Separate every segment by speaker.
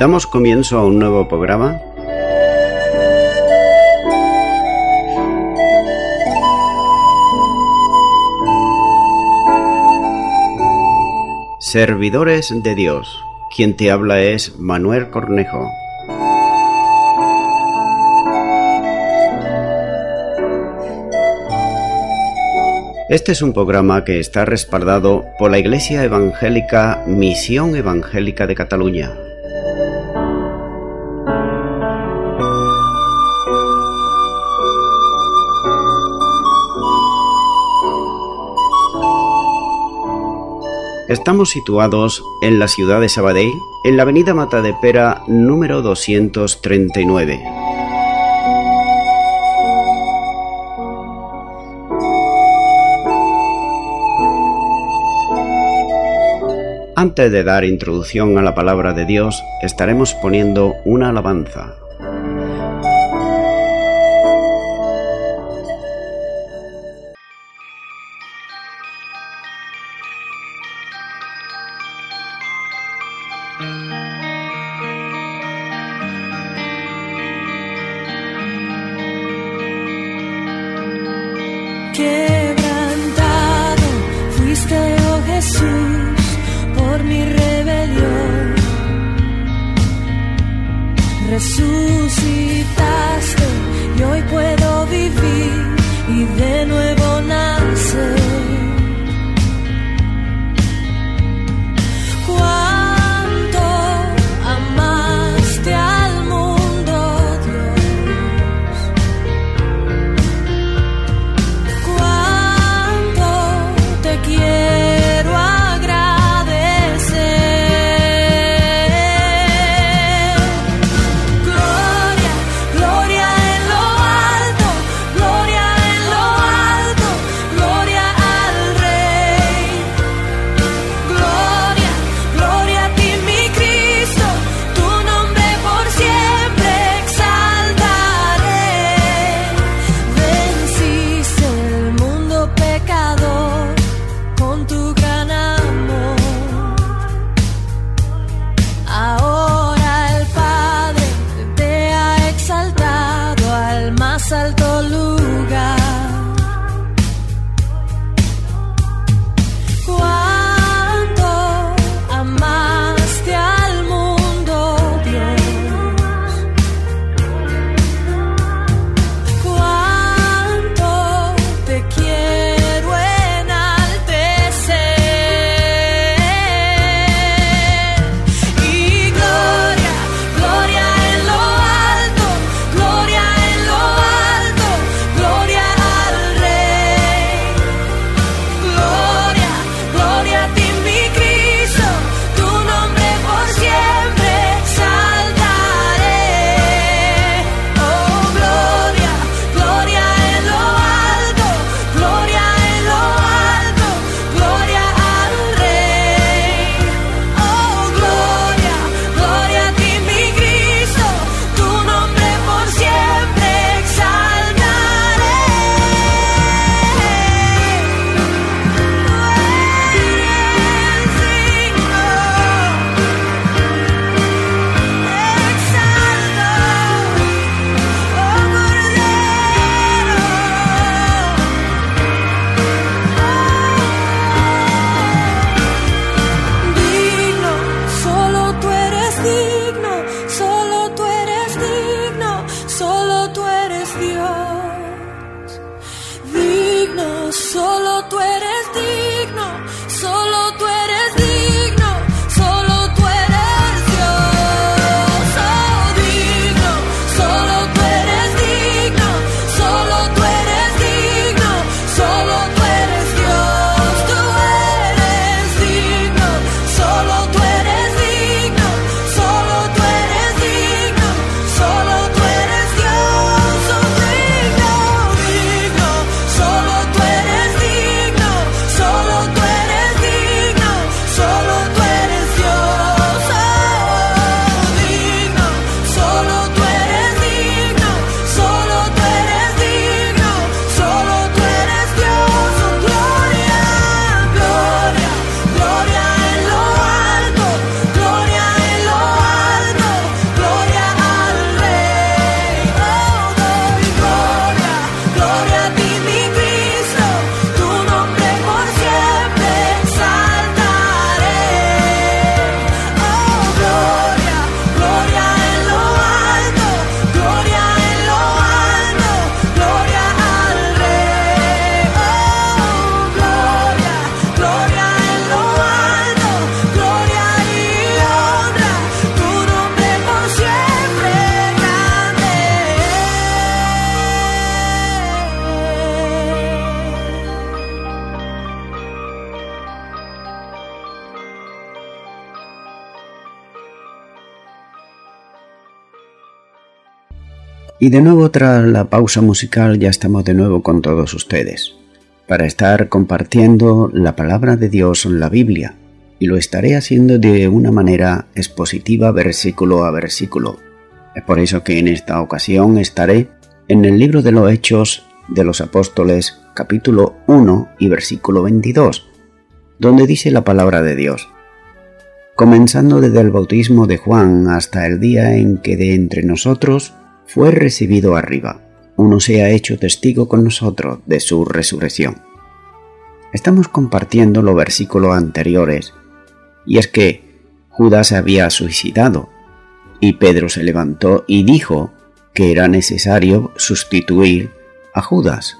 Speaker 1: Damos comienzo a un nuevo programa. Servidores de Dios. Quien te habla es Manuel Cornejo. Este es un programa que está respaldado por la Iglesia Evangélica Misión Evangélica de Cataluña. Estamos situados en la ciudad de Sabadell, en la avenida Matadepera número 239. Antes de dar introducción a la palabra de Dios, estaremos poniendo una alabanza. Quebrantado fuiste, oh Jesús, por mi rebelión. Resucitaste y hoy puedo. Y de nuevo tras la pausa musical ya estamos de nuevo con todos ustedes para estar compartiendo la palabra de Dios en la Biblia y lo estaré haciendo de una manera expositiva versículo a versículo. Es por eso que en esta ocasión estaré en el libro de los Hechos de los Apóstoles capítulo 1 y versículo 22, donde dice la palabra de Dios. Comenzando desde el bautismo de Juan hasta el día en que de entre nosotros fue recibido arriba. Uno se ha hecho testigo con nosotros de su resurrección. Estamos compartiendo los versículos anteriores, y es que Judas se había suicidado, y Pedro se levantó y dijo que era necesario sustituir a Judas.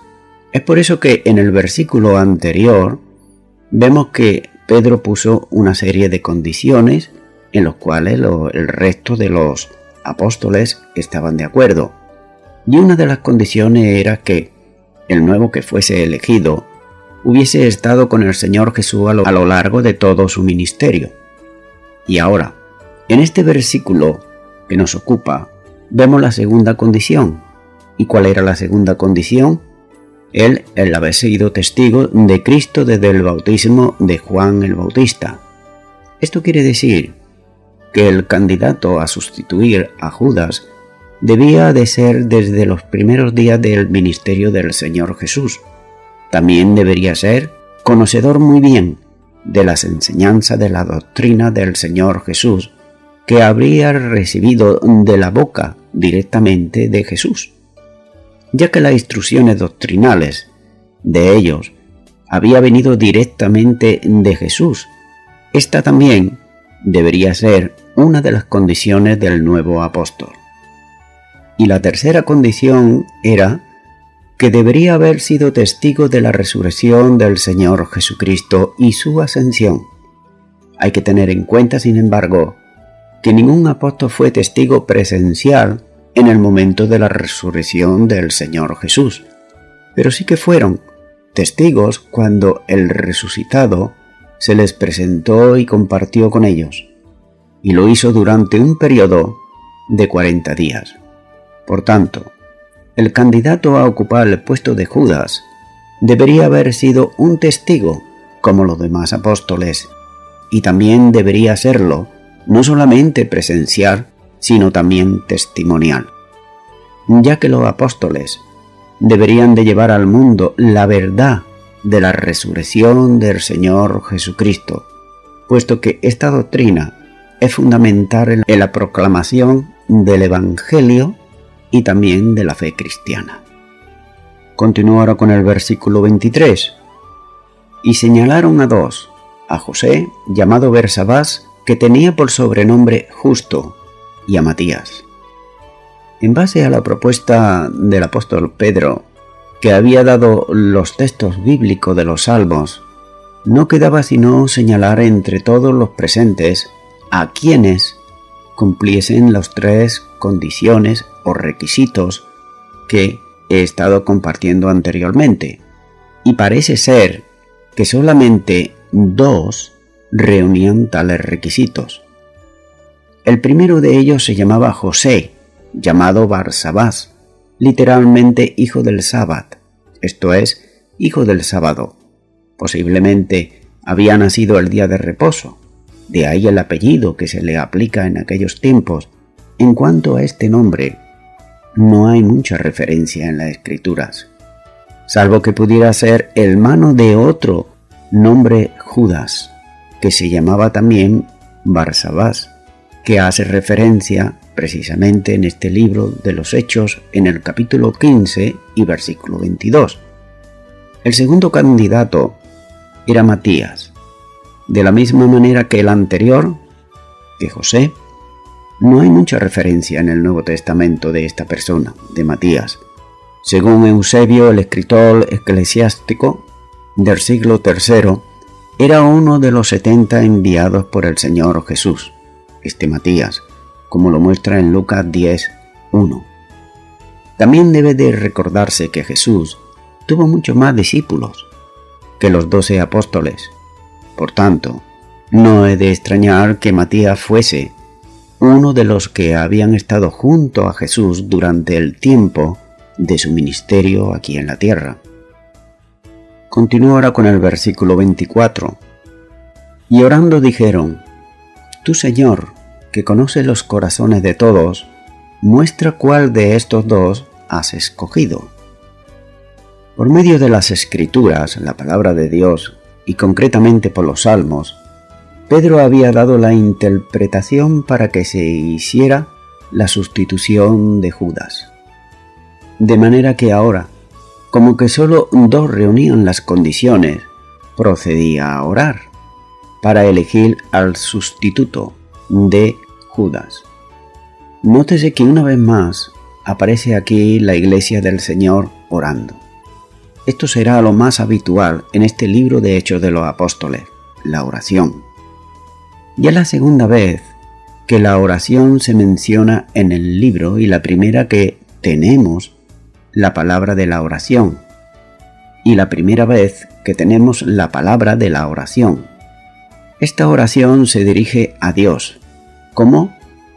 Speaker 1: Es por eso que en el versículo anterior vemos que Pedro puso una serie de condiciones en los cuales el resto de los apóstoles estaban de acuerdo. Y una de las condiciones era que el nuevo que fuese elegido hubiese estado con el Señor Jesús a lo, largo de todo su ministerio. Y ahora, en este versículo que nos ocupa, vemos la segunda condición. ¿Y cuál era la segunda condición? Él, el haber sido testigo de Cristo desde el bautismo de Juan el Bautista. Esto quiere decir que el candidato a sustituir a Judas debía de ser desde los primeros días del ministerio del Señor Jesús. También debería ser conocedor muy bien de las enseñanzas de la doctrina del Señor Jesús, que habría recibido de la boca directamente de Jesús, ya que las instrucciones doctrinales de ellos había venido directamente de Jesús. Esta también debería ser una de las condiciones del nuevo apóstol. Y la tercera condición era que debería haber sido testigo de la resurrección del Señor Jesucristo y su ascensión. Hay que tener en cuenta, sin embargo, que ningún apóstol fue testigo presencial en el momento de la resurrección del Señor Jesús, pero sí que fueron testigos cuando el resucitado se les presentó y compartió con ellos, y lo hizo durante un periodo de 40 días. Por tanto, el candidato a ocupar el puesto de Judas debería haber sido un testigo como los demás apóstoles, y también debería serlo no solamente presencial, sino también testimonial, ya que los apóstoles deberían de llevar al mundo la verdad de la resurrección del Señor Jesucristo, puesto que esta doctrina es fundamental en la proclamación del Evangelio y también de la fe cristiana. Continúo ahora con el versículo 23. Y señalaron a dos, a José, llamado Bersabás, que tenía por sobrenombre Justo, y a Matías. En base a la propuesta del apóstol Pedro que había dado los textos bíblicos de los salmos, no quedaba sino señalar entre todos los presentes a quienes cumpliesen las tres condiciones o requisitos que he estado compartiendo anteriormente. Y parece ser que solamente dos reunían tales requisitos. El primero de ellos se llamaba José, llamado Barsabás, literalmente hijo del sábado, esto es, hijo del sábado. Posiblemente había nacido el día de reposo, de ahí el apellido que se le aplica en aquellos tiempos. En cuanto a este nombre, no hay mucha referencia en las escrituras, salvo que pudiera ser el mano de otro nombre Judas, que se llamaba también Barsabás, que hace referencia precisamente en este libro de los Hechos en el capítulo 15 y versículo 22. El segundo candidato era Matías, de la misma manera que el anterior, que José. No hay mucha referencia en el Nuevo Testamento de esta persona, de Matías. Según Eusebio, el escritor eclesiástico del siglo III, era uno de los setenta enviados por el Señor Jesús, este Matías, como lo muestra en Lucas 10, 1. También debe de recordarse que Jesús tuvo muchos más discípulos que los doce apóstoles. Por tanto, no he de extrañar que Matías fuese uno de los que habían estado junto a Jesús durante el tiempo de su ministerio aquí en la tierra. Continúo ahora con el versículo 24. Y orando dijeron, Tú Señor, que conoces los corazones de todos, muestra cuál de estos dos has escogido. Por medio de las escrituras, la palabra de Dios, y concretamente por los salmos, Pedro había dado la interpretación para que se hiciera la sustitución de Judas. De manera que ahora, como que solo dos reunían las condiciones, procedía a orar para elegir al sustituto de Judas. Nótese que una vez más aparece aquí la iglesia del Señor orando. Esto será lo más habitual en este libro de Hechos de los Apóstoles, la oración. Ya es la segunda vez que la oración se menciona en el libro y la primera que tenemos la palabra de la oración y la primera vez que tenemos la palabra de la oración. Esta oración se dirige a Dios como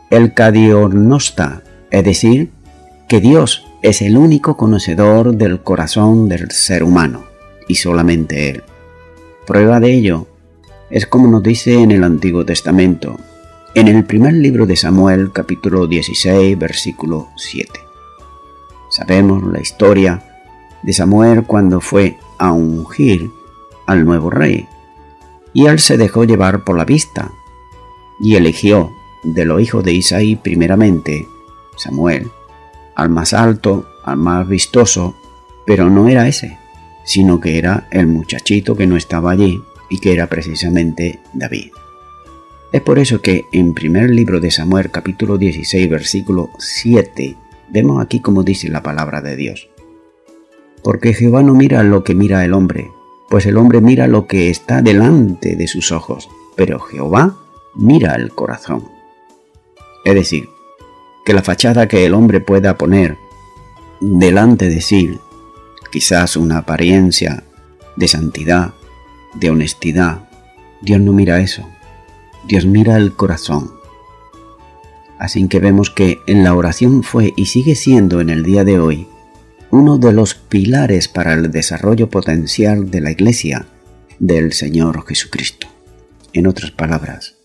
Speaker 1: el cadionosta, es decir, que Dios es el único conocedor del corazón del ser humano y solamente Él. Prueba de ello es como nos dice en el Antiguo Testamento, en el primer libro de Samuel capítulo 16 versículo 7. Sabemos la historia de Samuel cuando fue a ungir al nuevo rey, y él se dejó llevar por la vista, y eligió de los hijos de Isaí primeramente, Samuel, al más alto, al más vistoso, pero no era ese, sino que era el muchachito que no estaba allí, y que era precisamente David. Es por eso que en primer libro de Samuel capítulo 16 versículo 7 vemos aquí como dice la palabra de Dios. Porque Jehová no mira lo que mira el hombre, pues el hombre mira lo que está delante de sus ojos, pero Jehová mira el corazón. Es decir, que la fachada que el hombre pueda poner delante de sí, quizás una apariencia de santidad, de honestidad. Dios no mira eso. Dios mira el corazón. Así que vemos que en la oración fue y sigue siendo en el día de hoy uno de los pilares para el desarrollo potencial de la Iglesia del Señor Jesucristo. En otras palabras,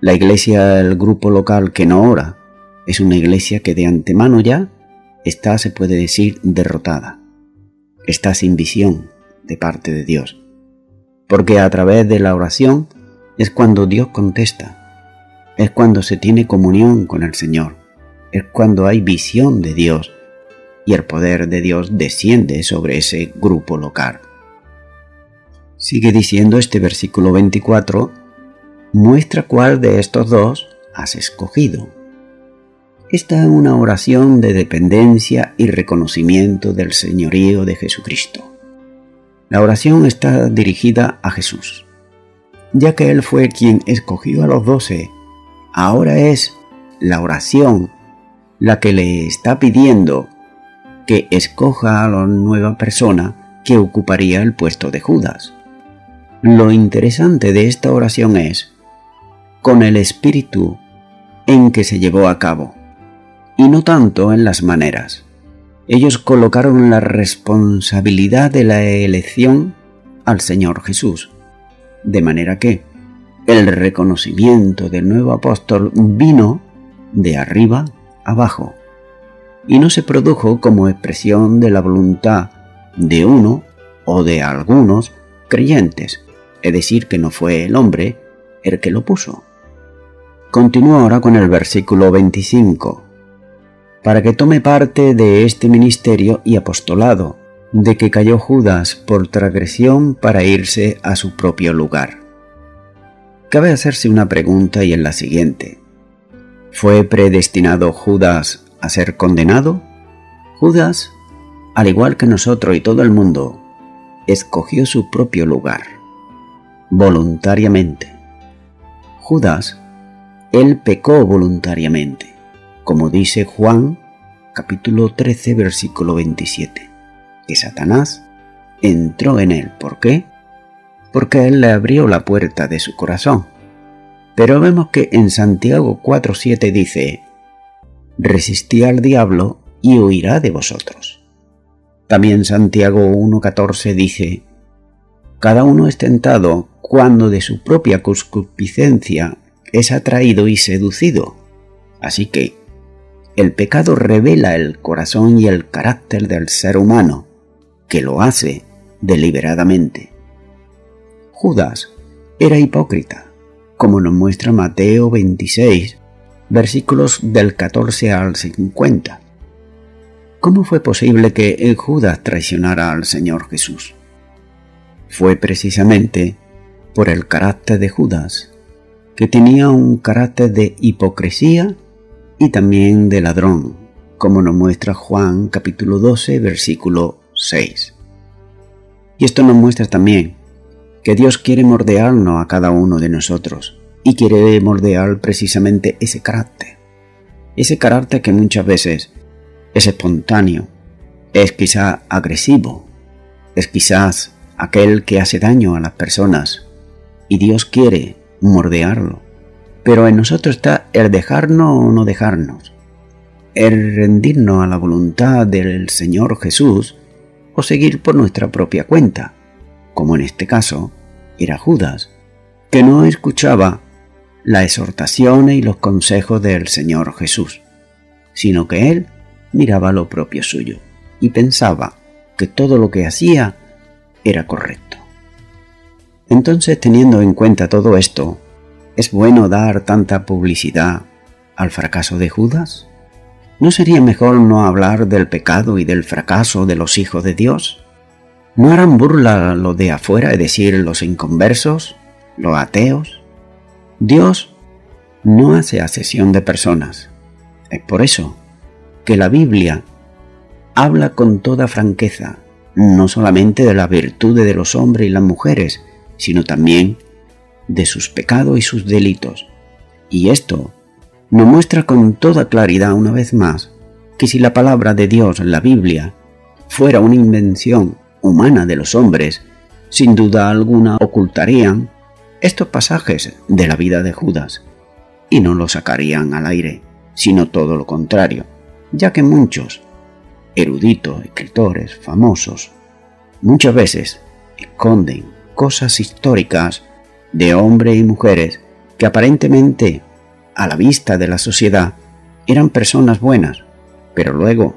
Speaker 1: la iglesia, el grupo local que no ora, es una iglesia que de antemano ya está, se puede decir, derrotada. Está sin visión de parte de Dios porque a través de la oración es cuando Dios contesta, es cuando se tiene comunión con el Señor, es cuando hay visión de Dios y el poder de Dios desciende sobre ese grupo local. Sigue diciendo este versículo 24, muestra cuál de estos dos has escogido. Esta es una oración de dependencia y reconocimiento del señorío de Jesucristo. La oración está dirigida a Jesús. Ya que Él fue quien escogió a los doce, ahora es la oración la que le está pidiendo que escoja a la nueva persona que ocuparía el puesto de Judas. Lo interesante de esta oración es con el espíritu en que se llevó a cabo, y no tanto en las maneras ellos colocaron la responsabilidad de la elección al Señor Jesús. De manera que el reconocimiento del nuevo apóstol vino de arriba abajo y no se produjo como expresión de la voluntad de uno o de algunos creyentes, es decir, que no fue el hombre el que lo puso. Continúo ahora con el versículo 25 para que tome parte de este ministerio y apostolado, de que cayó Judas por transgresión para irse a su propio lugar. Cabe hacerse una pregunta y en la siguiente. ¿Fue predestinado Judas a ser condenado? Judas, al igual que nosotros y todo el mundo, escogió su propio lugar, voluntariamente. Judas, él pecó voluntariamente como dice Juan capítulo 13 versículo 27, que Satanás entró en él. ¿Por qué? Porque él le abrió la puerta de su corazón. Pero vemos que en Santiago 4.7 dice, resistí al diablo y huirá de vosotros. También Santiago 1.14 dice, cada uno es tentado cuando de su propia concupiscencia es atraído y seducido. Así que el pecado revela el corazón y el carácter del ser humano, que lo hace deliberadamente. Judas era hipócrita, como nos muestra Mateo 26, versículos del 14 al 50. ¿Cómo fue posible que Judas traicionara al Señor Jesús? Fue precisamente por el carácter de Judas, que tenía un carácter de hipocresía y también de ladrón, como nos muestra Juan capítulo 12, versículo 6. Y esto nos muestra también que Dios quiere mordearnos a cada uno de nosotros y quiere moldear precisamente ese carácter. Ese carácter que muchas veces es espontáneo, es quizá agresivo, es quizás aquel que hace daño a las personas y Dios quiere mordearlo. Pero en nosotros está el dejarnos o no dejarnos, el rendirnos a la voluntad del Señor Jesús o seguir por nuestra propia cuenta, como en este caso era Judas, que no escuchaba la exhortación y los consejos del Señor Jesús, sino que él miraba lo propio suyo y pensaba que todo lo que hacía era correcto. Entonces, teniendo en cuenta todo esto, ¿es bueno dar tanta publicidad al fracaso de Judas? ¿No sería mejor no hablar del pecado y del fracaso de los hijos de Dios? ¿No harán burla lo de afuera, es decir, los inconversos, los ateos? Dios no hace asesión de personas. Es por eso que la Biblia habla con toda franqueza, no solamente de la virtud de los hombres y las mujeres, sino también de sus pecados y sus delitos. Y esto nos muestra con toda claridad una vez más que si la palabra de Dios, la Biblia, fuera una invención humana de los hombres, sin duda alguna ocultarían estos pasajes de la vida de Judas y no lo sacarían al aire, sino todo lo contrario, ya que muchos eruditos, escritores, famosos, muchas veces esconden cosas históricas de hombres y mujeres que aparentemente, a la vista de la sociedad, eran personas buenas, pero luego,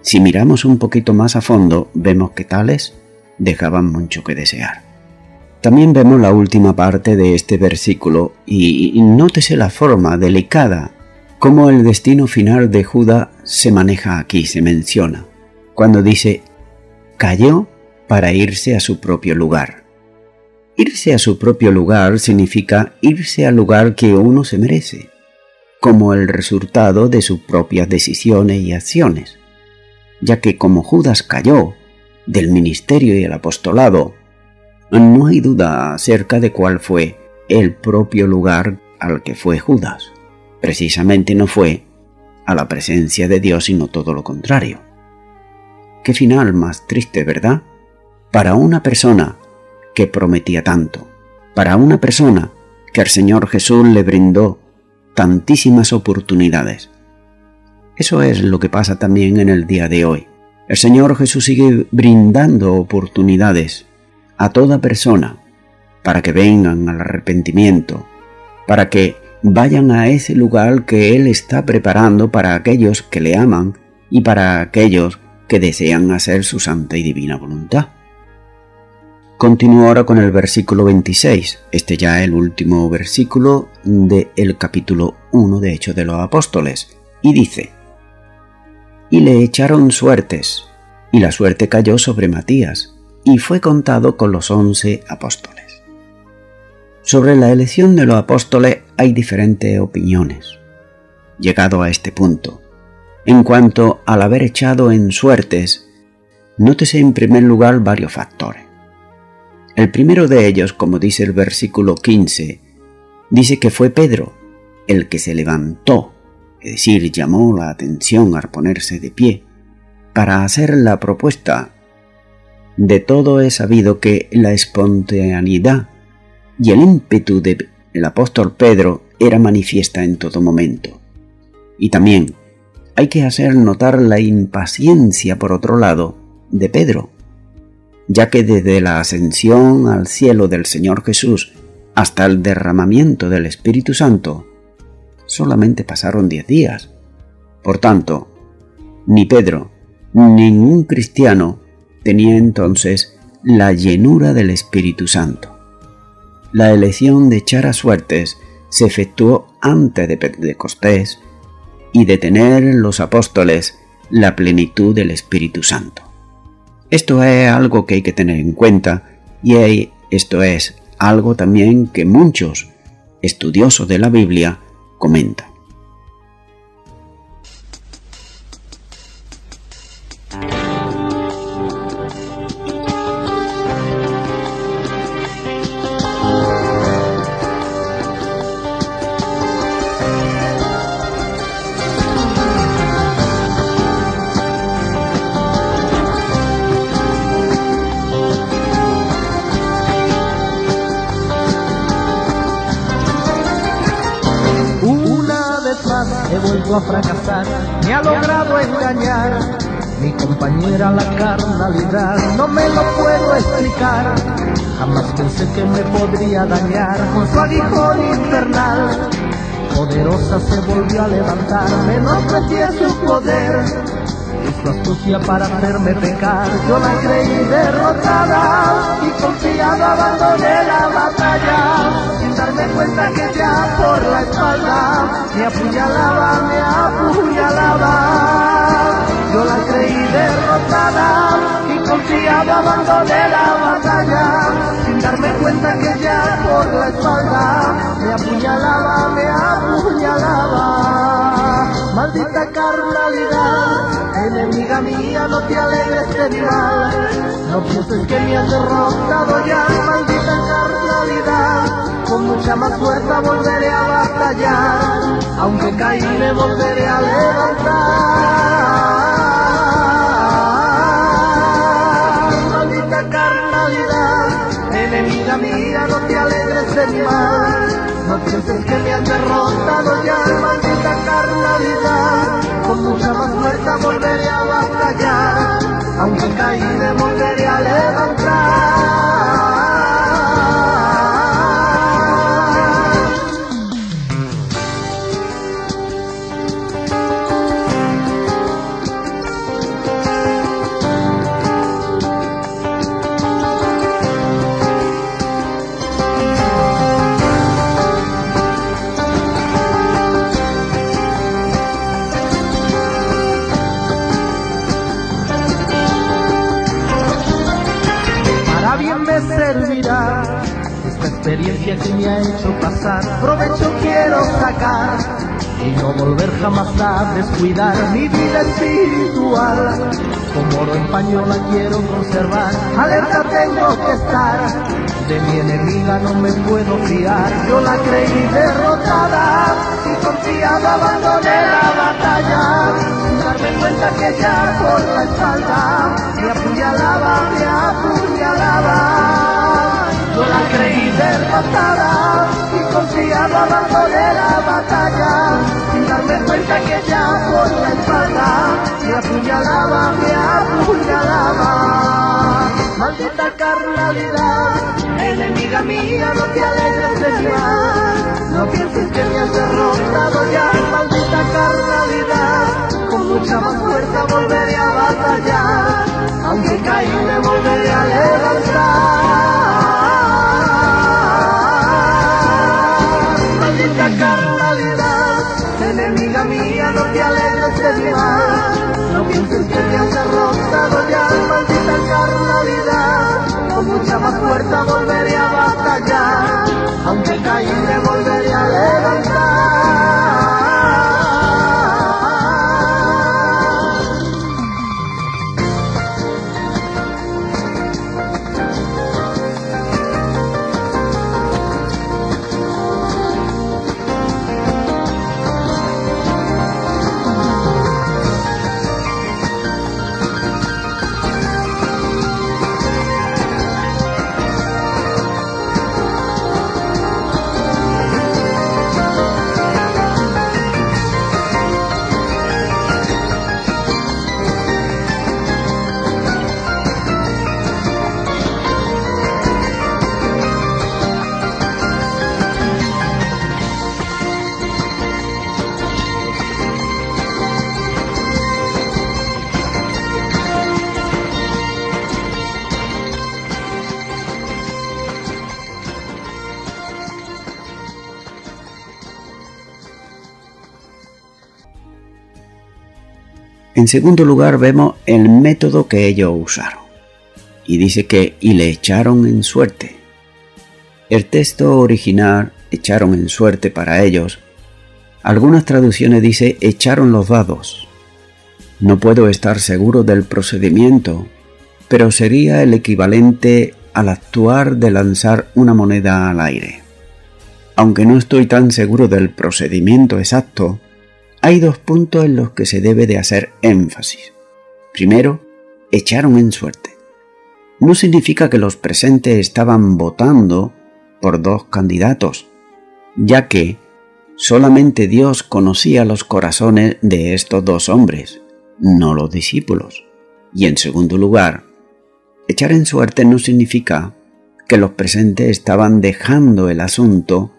Speaker 1: si miramos un poquito más a fondo, vemos que tales dejaban mucho que desear. También vemos la última parte de este versículo y nótese la forma delicada como el destino final de Judá se maneja aquí, se menciona, cuando dice, cayó para irse a su propio lugar. Irse a su propio lugar significa irse al lugar que uno se merece, como el resultado de sus propias decisiones y acciones, ya que como Judas cayó del ministerio y el apostolado, no hay duda acerca de cuál fue el propio lugar al que fue Judas. Precisamente no fue a la presencia de Dios, sino todo lo contrario. Qué final más triste, ¿verdad? Para una persona que prometía tanto, para una persona que al Señor Jesús le brindó tantísimas oportunidades. Eso es lo que pasa también en el día de hoy. El Señor Jesús sigue brindando oportunidades a toda persona para que vengan al arrepentimiento, para que vayan a ese lugar que Él está preparando para aquellos que le aman y para aquellos que desean hacer su santa y divina voluntad. Continúo ahora con el versículo 26, este ya el último versículo del capítulo 1 de Hechos de los Apóstoles, y dice, Y le echaron suertes, y la suerte cayó sobre Matías, y fue contado con los once apóstoles. Sobre la elección de los apóstoles hay diferentes opiniones. Llegado a este punto, en cuanto al haber echado en suertes, nótese en primer lugar varios factores. El primero de ellos, como dice el versículo 15, dice que fue Pedro el que se levantó, es decir, llamó la atención al ponerse de pie, para hacer la propuesta. De todo es sabido que la espontaneidad y el ímpetu de el apóstol Pedro era manifiesta en todo momento. Y también hay que hacer notar la impaciencia, por otro lado, de Pedro, ya que desde la ascensión al cielo del Señor Jesús hasta el derramamiento del Espíritu Santo, solamente pasaron diez días. Por tanto, ni Pedro, ningún cristiano tenía entonces la llenura del Espíritu Santo. La elección de echar a suertes se efectuó antes de Pentecostés y de tener los apóstoles la plenitud del Espíritu Santo. Esto es algo que hay que tener en cuenta y esto es algo también que muchos estudiosos de la Biblia comentan.
Speaker 2: A fracasar, me ha logrado engañar. Mi compañera la carnalidad, no me lo puedo explicar. Jamás pensé que me podría dañar con su aguijón infernal. Poderosa se volvió a levantar, menosprecié su poder. Hizo astucia para hacerme pecar, yo la creí derrotada y confiada abandoné la batalla darme cuenta que ya por la espalda me apuñalaba, me apuñalaba. Maldita carnalidad, enemiga mía, no te alegres de mi mal, no pienses que me has derrotado ya, maldita carnalidad. Con mucha más fuerza volveré a batallar, aunque caí me volveré a levantar. Maldita carnalidad, enemiga mía, no te alegres de mi mal, no pienses que me has derrotado ya, maldita carnalidad, con mucha más fuerza volveré a batallar, aunque caí me volveré a levantar. Experiencia que me ha hecho pasar, provecho quiero sacar y no volver jamás a descuidar mi vida espiritual. Como oro en paño la quiero conservar, alerta tengo que estar. De mi enemiga no me puedo fiar, yo la creí derrotada y confiada abandoné la batalla. Darme cuenta que ya por la espalda me apuñalaba, me apuñalaba. La creí derrotada y confiaba abandoné la batalla, sin darme cuenta que ya por la espalda me apuñalaba, me apuñalaba. Maldita carnalidad, enemiga mía, no te alegres de mi no pienses que me has derrotado ya, maldita carnalidad, con mucha más fuerza volveré a batallar, aunque caí me volveré a levantar. No pienses que me has derrotado ya, maldita carnalidad. Con mucha más fuerza volveré a batallar, aunque caí me volveré
Speaker 1: En segundo lugar vemos el método que ellos usaron. Y dice que y le echaron en suerte. El texto original echaron en suerte para ellos. Algunas traducciones dice echaron los dados. No puedo estar seguro del procedimiento, pero sería el equivalente al actuar de lanzar una moneda al aire. Aunque no estoy tan seguro del procedimiento exacto, hay dos puntos en los que se debe de hacer énfasis. Primero, echaron en suerte. No significa que los presentes estaban votando por dos candidatos, ya que solamente Dios conocía los corazones de estos dos hombres, no los discípulos. Y en segundo lugar, echar en suerte no significa que los presentes estaban dejando el asunto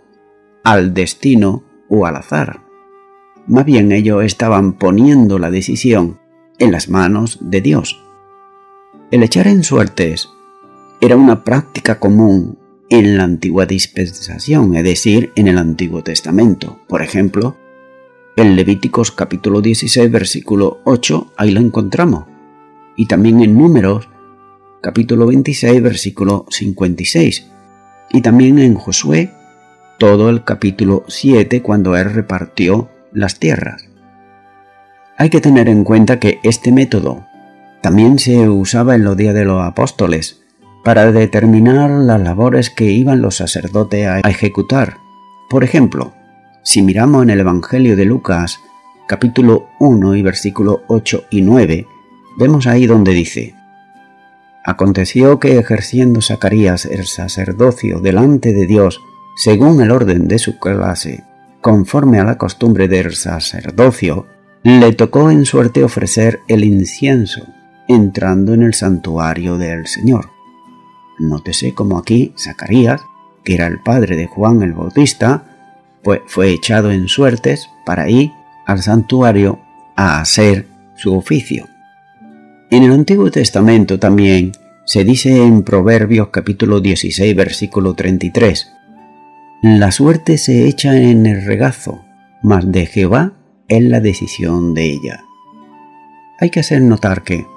Speaker 1: al destino o al azar. Más bien ellos estaban poniendo la decisión en las manos de Dios. El echar en suertes era una práctica común en la antigua dispensación, es decir, en el Antiguo Testamento. Por ejemplo, en Levíticos capítulo 16, versículo 8, ahí lo encontramos. Y también en Números capítulo 26, versículo 56. Y también en Josué todo el capítulo 7 cuando él repartió las tierras. Hay que tener en cuenta que este método también se usaba en los días de los apóstoles para determinar las labores que iban los sacerdotes a ejecutar. Por ejemplo, si miramos en el Evangelio de Lucas, capítulo 1 y versículo 8 y 9, vemos ahí donde dice, Aconteció que ejerciendo Zacarías el sacerdocio delante de Dios, según el orden de su clase, conforme a la costumbre del sacerdocio, le tocó en suerte ofrecer el incienso, entrando en el santuario del Señor. Nótese como aquí Zacarías, que era el padre de Juan el Bautista, pues fue echado en suertes para ir al santuario a hacer su oficio. En el Antiguo Testamento también se dice en Proverbios capítulo 16 versículo 33, la suerte se echa en el regazo, mas de Jehová es la decisión de ella. Hay que hacer notar que,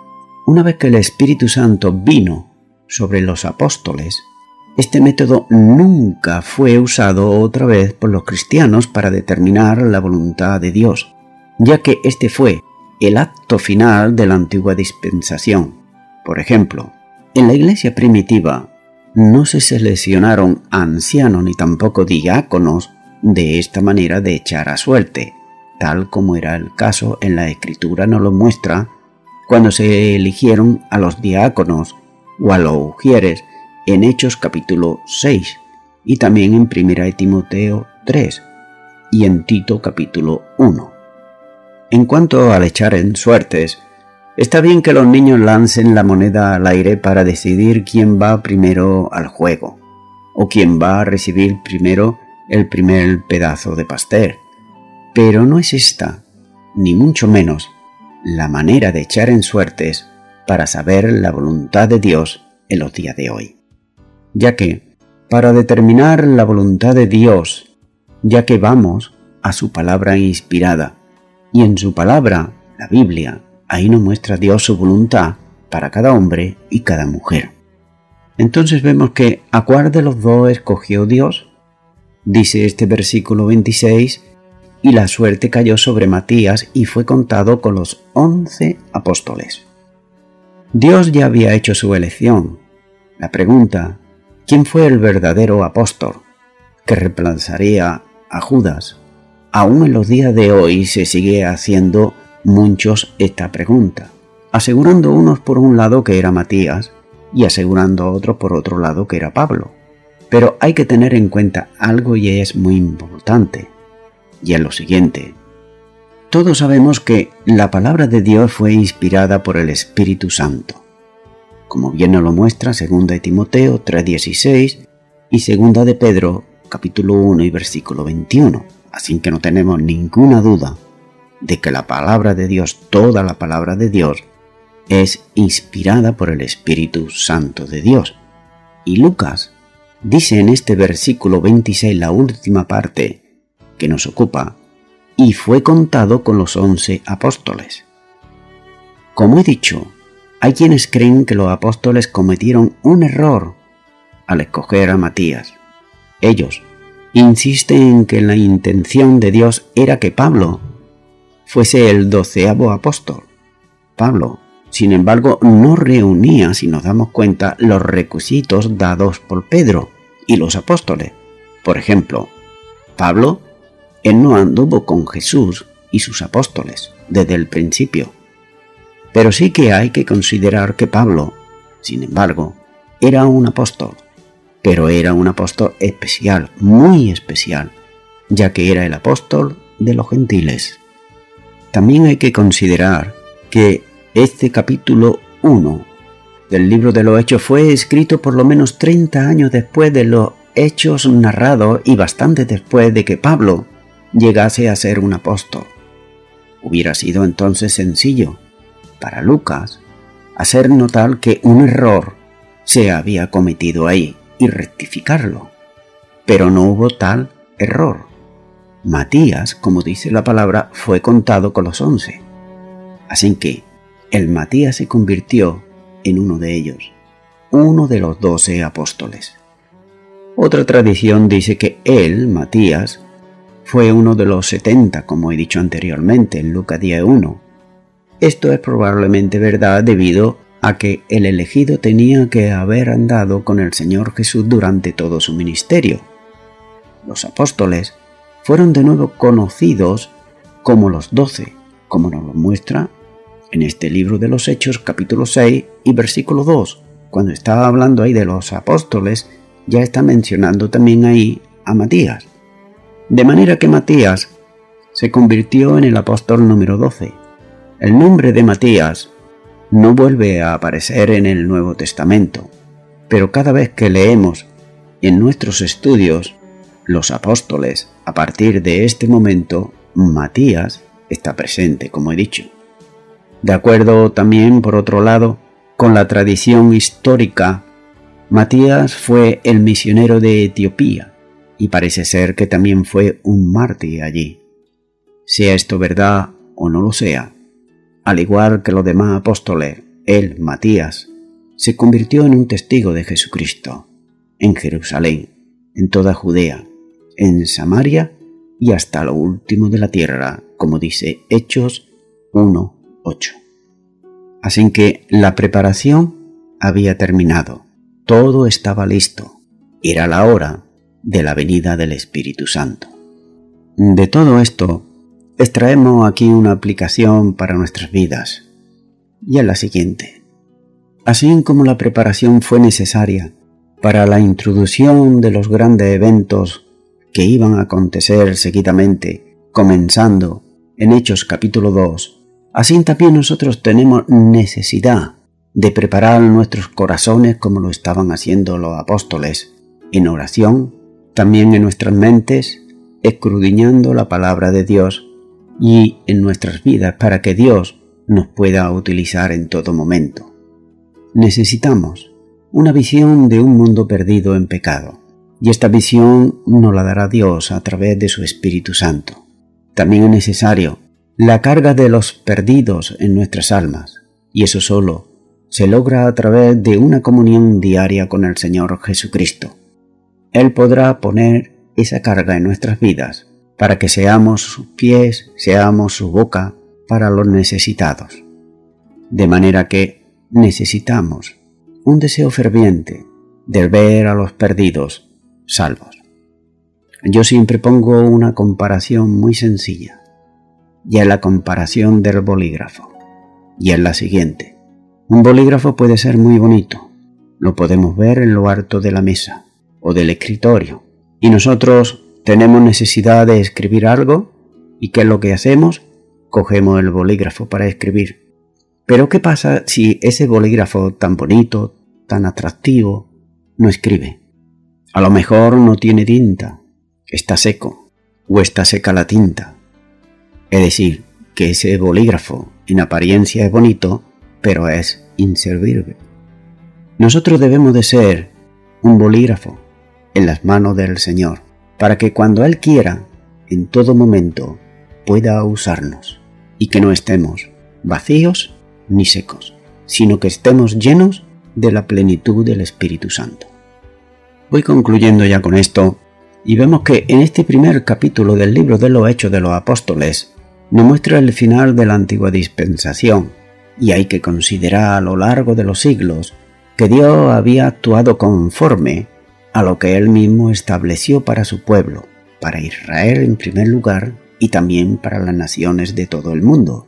Speaker 1: una vez que el Espíritu Santo vino sobre los apóstoles, este método nunca fue usado otra vez por los cristianos para determinar la voluntad de Dios, ya que este fue el acto final de la antigua dispensación. Por ejemplo, en la iglesia primitiva no se seleccionaron ancianos ni tampoco diáconos de esta manera de echar a suerte, tal como era el caso en la escritura nos lo muestra cuando se eligieron a los diáconos o a los ujieres en Hechos capítulo 6 y también en 1 Timoteo 3 y en Tito capítulo 1. En cuanto al echar en suertes, Está bien que los niños lancen la moneda al aire para decidir quién va primero al juego, o quién va a recibir primero el primer pedazo de pastel. Pero no es esta, ni mucho menos, la manera de echar en suertes para saber la voluntad de Dios en los días de hoy. Ya que, para determinar la voluntad de Dios, ya que vamos a su palabra inspirada, y en su palabra, la Biblia, Ahí nos muestra Dios su voluntad para cada hombre y cada mujer. Entonces vemos que a cuál de los dos escogió Dios. Dice este versículo 26, y la suerte cayó sobre Matías y fue contado con los once apóstoles. Dios ya había hecho su elección. La pregunta, ¿quién fue el verdadero apóstol que reemplazaría a Judas? Aún en los días de hoy se sigue haciendo muchos esta pregunta, asegurando unos por un lado que era Matías y asegurando otros por otro lado que era Pablo. Pero hay que tener en cuenta algo y es muy importante, y es lo siguiente. Todos sabemos que la palabra de Dios fue inspirada por el Espíritu Santo, como bien nos lo muestra 2 de Timoteo 3:16 y 2 de Pedro capítulo 1 y versículo 21, así que no tenemos ninguna duda de que la palabra de Dios, toda la palabra de Dios, es inspirada por el Espíritu Santo de Dios. Y Lucas dice en este versículo 26, la última parte que nos ocupa, y fue contado con los once apóstoles. Como he dicho, hay quienes creen que los apóstoles cometieron un error al escoger a Matías. Ellos insisten en que la intención de Dios era que Pablo fuese el doceavo apóstol. Pablo, sin embargo, no reunía, si nos damos cuenta, los requisitos dados por Pedro y los apóstoles. Por ejemplo, Pablo, él no anduvo con Jesús y sus apóstoles desde el principio. Pero sí que hay que considerar que Pablo, sin embargo, era un apóstol, pero era un apóstol especial, muy especial, ya que era el apóstol de los gentiles. También hay que considerar que este capítulo 1 del libro de los Hechos fue escrito por lo menos 30 años después de los hechos narrados y bastante después de que Pablo llegase a ser un apóstol. Hubiera sido entonces sencillo para Lucas hacer notar que un error se había cometido ahí y rectificarlo. Pero no hubo tal error. Matías, como dice la palabra, fue contado con los once. Así que el Matías se convirtió en uno de ellos, uno de los doce apóstoles. Otra tradición dice que él, Matías, fue uno de los setenta, como he dicho anteriormente en Lucas 10.1, esto es probablemente verdad debido a que el elegido tenía que haber andado con el Señor Jesús durante todo su ministerio. Los apóstoles fueron de nuevo conocidos como los doce, como nos lo muestra en este libro de los Hechos capítulo 6 y versículo 2. Cuando estaba hablando ahí de los apóstoles, ya está mencionando también ahí a Matías. De manera que Matías se convirtió en el apóstol número 12 el nombre de Matías no vuelve a aparecer en el Nuevo Testamento, pero cada vez que leemos en nuestros estudios los apóstoles, a partir de este momento, Matías está presente, como he dicho. De acuerdo también, por otro lado, con la tradición histórica, Matías fue el misionero de Etiopía y parece ser que también fue un mártir allí. Sea esto verdad o no lo sea, al igual que los demás apóstoles, él, Matías, se convirtió en un testigo de Jesucristo, en Jerusalén, en toda Judea, en Samaria y hasta lo último de la tierra, como dice Hechos 1.8. Así que la preparación había terminado, todo estaba listo, era la hora de la venida del Espíritu Santo. De todo esto extraemos aquí una aplicación para nuestras vidas, y es la siguiente. Así como la preparación fue necesaria para la introducción de los grandes eventos que iban a acontecer seguidamente, comenzando en Hechos capítulo 2, así también nosotros tenemos necesidad de preparar nuestros corazones como lo estaban haciendo los apóstoles, en oración, también en nuestras mentes, escrudiñando la palabra de Dios y en nuestras vidas para que Dios nos pueda utilizar en todo momento. Necesitamos una visión de un mundo perdido en pecado, y esta visión nos la dará Dios a través de su Espíritu Santo. También es necesario la carga de los perdidos en nuestras almas, y eso solo se logra a través de una comunión diaria con el Señor Jesucristo. Él podrá poner esa carga en nuestras vidas para que seamos sus pies, seamos su boca para los necesitados. De manera que necesitamos un deseo ferviente de ver a los perdidos salvos. Yo siempre pongo una comparación muy sencilla, y es la comparación del bolígrafo, y es la siguiente. Un bolígrafo puede ser muy bonito, lo podemos ver en lo alto de la mesa o del escritorio, y nosotros tenemos necesidad de escribir algo y ¿qué es lo que hacemos? Cogemos el bolígrafo para escribir. Pero ¿qué pasa si ese bolígrafo tan bonito, tan atractivo, no escribe? A lo mejor no tiene tinta, está seco o está seca la tinta. Es decir, que ese bolígrafo en apariencia es bonito, pero es inservible. Nosotros debemos de ser un bolígrafo en las manos del Señor para que cuando Él quiera, en todo momento, pueda usarnos y que no estemos vacíos ni secos, sino que estemos llenos de la plenitud del Espíritu Santo. Voy concluyendo ya con esto y vemos que en este primer capítulo del libro de los Hechos de los Apóstoles nos muestra el final de la antigua dispensación y hay que considerar a lo largo de los siglos que Dios había actuado conforme a lo que él mismo estableció para su pueblo, para Israel en primer lugar y también para las naciones de todo el mundo.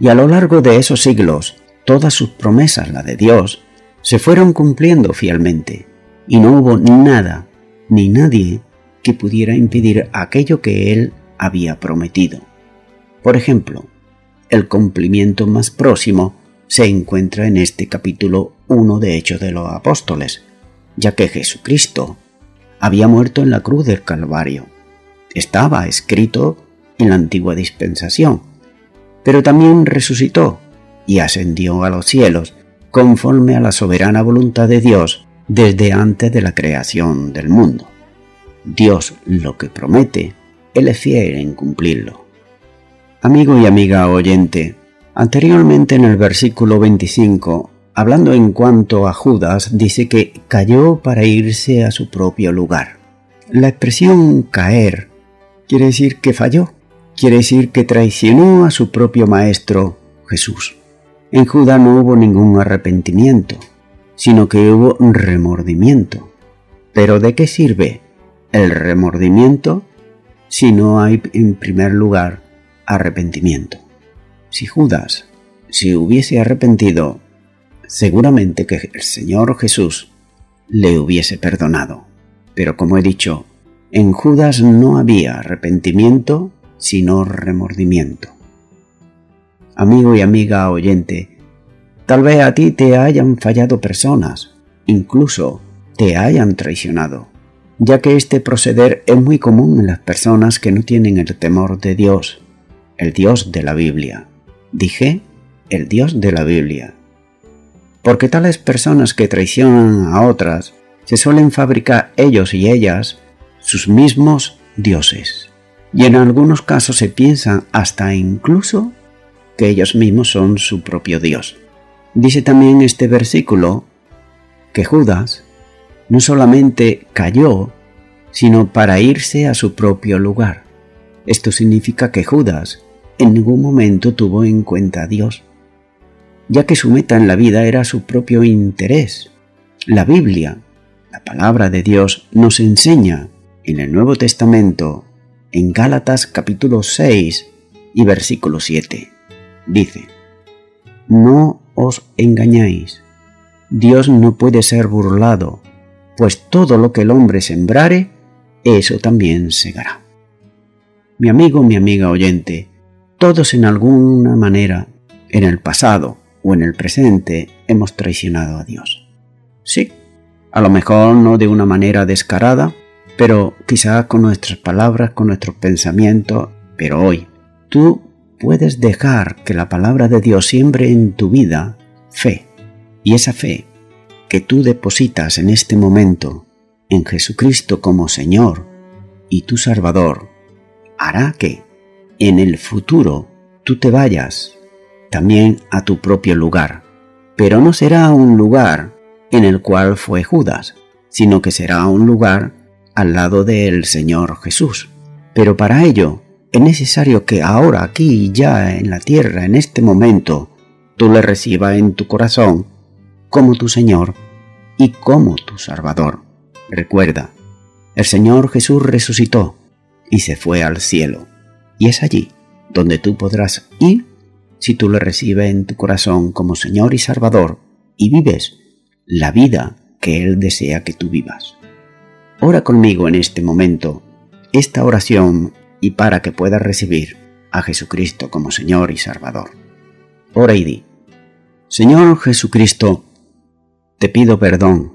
Speaker 1: Y a lo largo de esos siglos, todas sus promesas, la de Dios, se fueron cumpliendo fielmente, y no hubo nada ni nadie que pudiera impedir aquello que él había prometido. Por ejemplo, el cumplimiento más próximo se encuentra en este capítulo 1 de Hechos de los Apóstoles, ya que Jesucristo había muerto en la cruz del Calvario. Estaba escrito en la antigua dispensación, pero también resucitó y ascendió a los cielos conforme a la soberana voluntad de Dios desde antes de la creación del mundo. Dios lo que promete, Él es fiel en cumplirlo. Amigo y amiga oyente, anteriormente en el versículo 25 hablando en cuanto a Judas, dice que cayó para irse a su propio lugar. La expresión caer quiere decir que falló, quiere decir que traicionó a su propio maestro Jesús. En Judas no hubo ningún arrepentimiento, sino que hubo remordimiento. Pero ¿de qué sirve el remordimiento si no hay en primer lugar arrepentimiento? Si Judas se hubiese arrepentido seguramente que el Señor Jesús le hubiese perdonado. Pero como he dicho, en Judas no había arrepentimiento, sino remordimiento. Amigo y amiga oyente, tal vez a ti te hayan fallado personas, incluso te hayan traicionado, ya que este proceder es muy común en las personas que no tienen el temor de Dios, el Dios de la Biblia. Dije, el Dios de la Biblia porque tales personas que traicionan a otras se suelen fabricar ellos y ellas sus mismos dioses. Y en algunos casos se piensan hasta incluso que ellos mismos son su propio Dios. Dice también este versículo que Judas no solamente cayó, sino para irse a su propio lugar. Esto significa que Judas en ningún momento tuvo en cuenta a Dios ya que su meta en la vida era su propio interés. La Biblia, la palabra de Dios, nos enseña en el Nuevo Testamento, en Gálatas capítulo 6 y versículo 7. Dice, No os engañáis, Dios no puede ser burlado, pues todo lo que el hombre sembrare, eso también segará. Mi amigo, mi amiga oyente, todos en alguna manera, en el pasado, o en el presente hemos traicionado a Dios. Sí, a lo mejor no de una manera descarada, pero quizás con nuestras palabras, con nuestros pensamientos, pero hoy tú puedes dejar que la palabra de Dios siembre en tu vida fe. Y esa fe que tú depositas en este momento en Jesucristo como Señor y tu Salvador hará que en el futuro tú te vayas también a tu propio lugar. Pero no será un lugar en el cual fue Judas, sino que será un lugar al lado del Señor Jesús. Pero para ello es necesario que ahora, aquí, ya en la tierra, en este momento, tú le recibas en tu corazón como tu Señor y como tu Salvador. Recuerda, el Señor Jesús resucitó y se fue al cielo, y es allí donde tú podrás ir si tú le recibes en tu corazón como Señor y Salvador y vives la vida que Él desea que tú vivas. Ora conmigo en este momento esta oración y para que puedas recibir a Jesucristo como Señor y Salvador. Ora y di, Señor Jesucristo, te pido perdón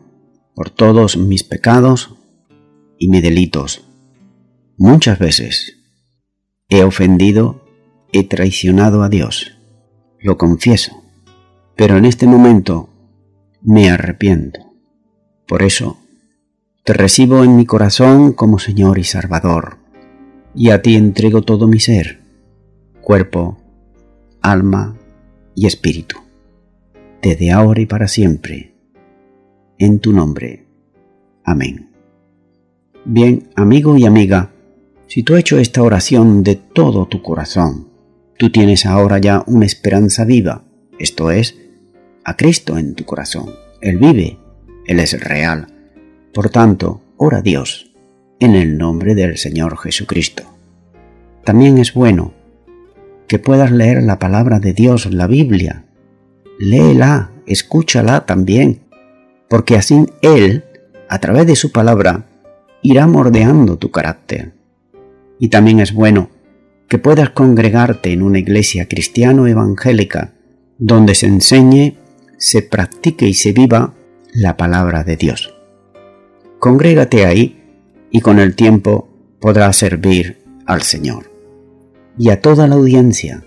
Speaker 1: por todos mis pecados y mis delitos. Muchas veces he ofendido he traicionado a Dios, lo confieso, pero en este momento me arrepiento. Por eso, te recibo en mi corazón como Señor y Salvador, y a ti entrego todo mi ser, cuerpo, alma y espíritu, desde ahora y para siempre, en tu nombre. Amén. Bien, amigo y amiga, si tú has hecho esta oración de todo tu corazón, tú tienes ahora ya una esperanza viva, esto es, a Cristo en tu corazón. Él vive, Él es real. Por tanto, ora a Dios en el nombre del Señor Jesucristo. También es bueno que puedas leer la palabra de Dios, la Biblia. Léela, escúchala también, porque así Él, a través de su palabra, irá mordeando tu carácter. Y también es bueno que puedas congregarte en una iglesia cristiano evangélica donde se enseñe, se practique y se viva la palabra de Dios. Congrégate ahí y con el tiempo podrás servir al Señor y a toda la audiencia.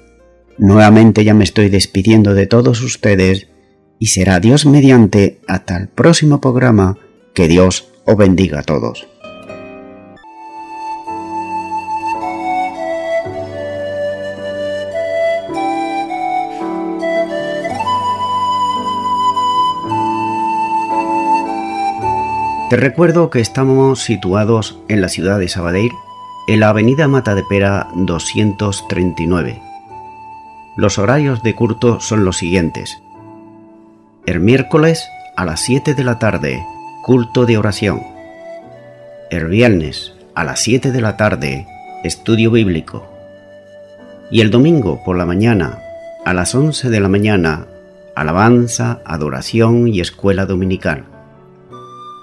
Speaker 1: Nuevamente ya me estoy despidiendo de todos ustedes y será Dios mediante hasta el próximo programa. Que Dios os bendiga a todos. Te recuerdo que estamos situados en la ciudad de Sabadell en la avenida Mata de Pera 239. Los horarios de culto son los siguientes. El miércoles a las 7 de la tarde, culto de oración. El viernes a las 7 de la tarde, estudio bíblico. Y el domingo por la mañana a las 11 de la mañana, alabanza, adoración y escuela dominical.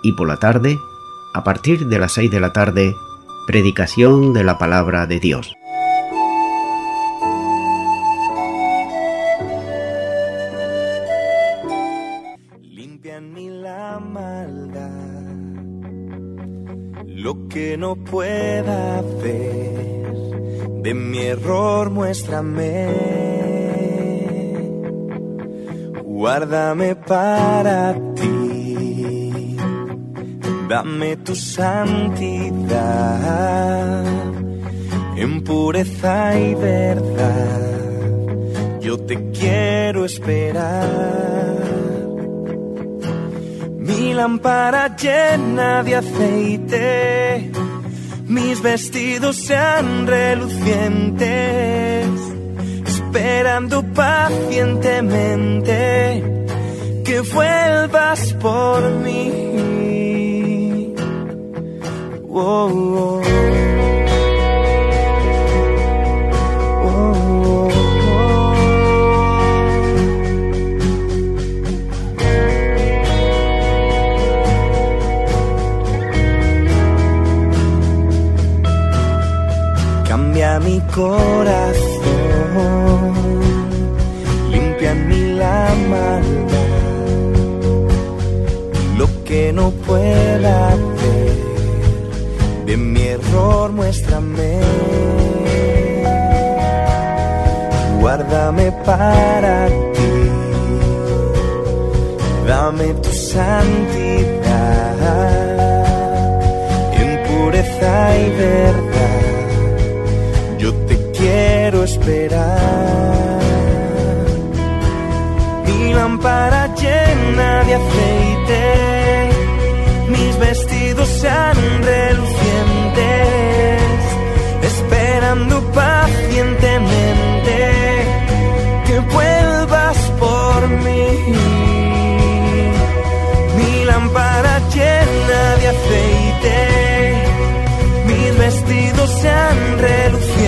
Speaker 1: Y por la tarde, a partir de las 6 de la tarde, Predicación de la palabra de Dios.
Speaker 3: Limpia en mí la maldad, lo que no pueda ver, de mi error muéstrame. Guárdame para ti dame tu santidad en pureza y verdad. Yo te quiero esperar. Mi lámpara llena de aceite, mis vestidos sean relucientes, esperando pacientemente que vuelvas por mí. Cambia mi corazón, limpia mi la maldad, lo que no pueda mi error muéstrame. Guárdame para ti, dame tu santidad en pureza y verdad. Yo te quiero esperar. Mi lámpara llena de aceite, mis vestidos sean pacientemente que vuelvas por mí. Mi lámpara llena de aceite, mis vestidos sean relucientes,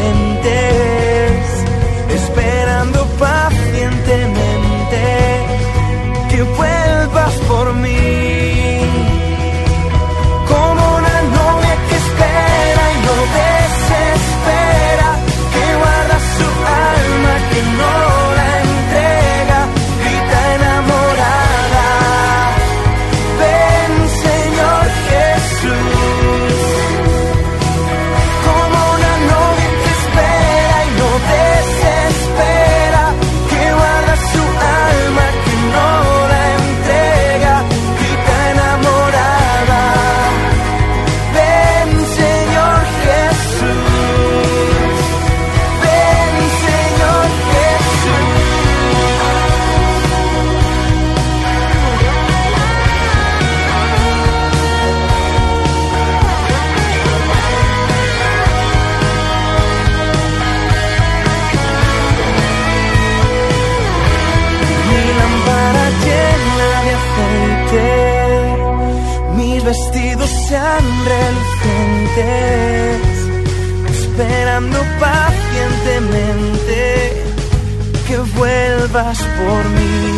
Speaker 3: por mí.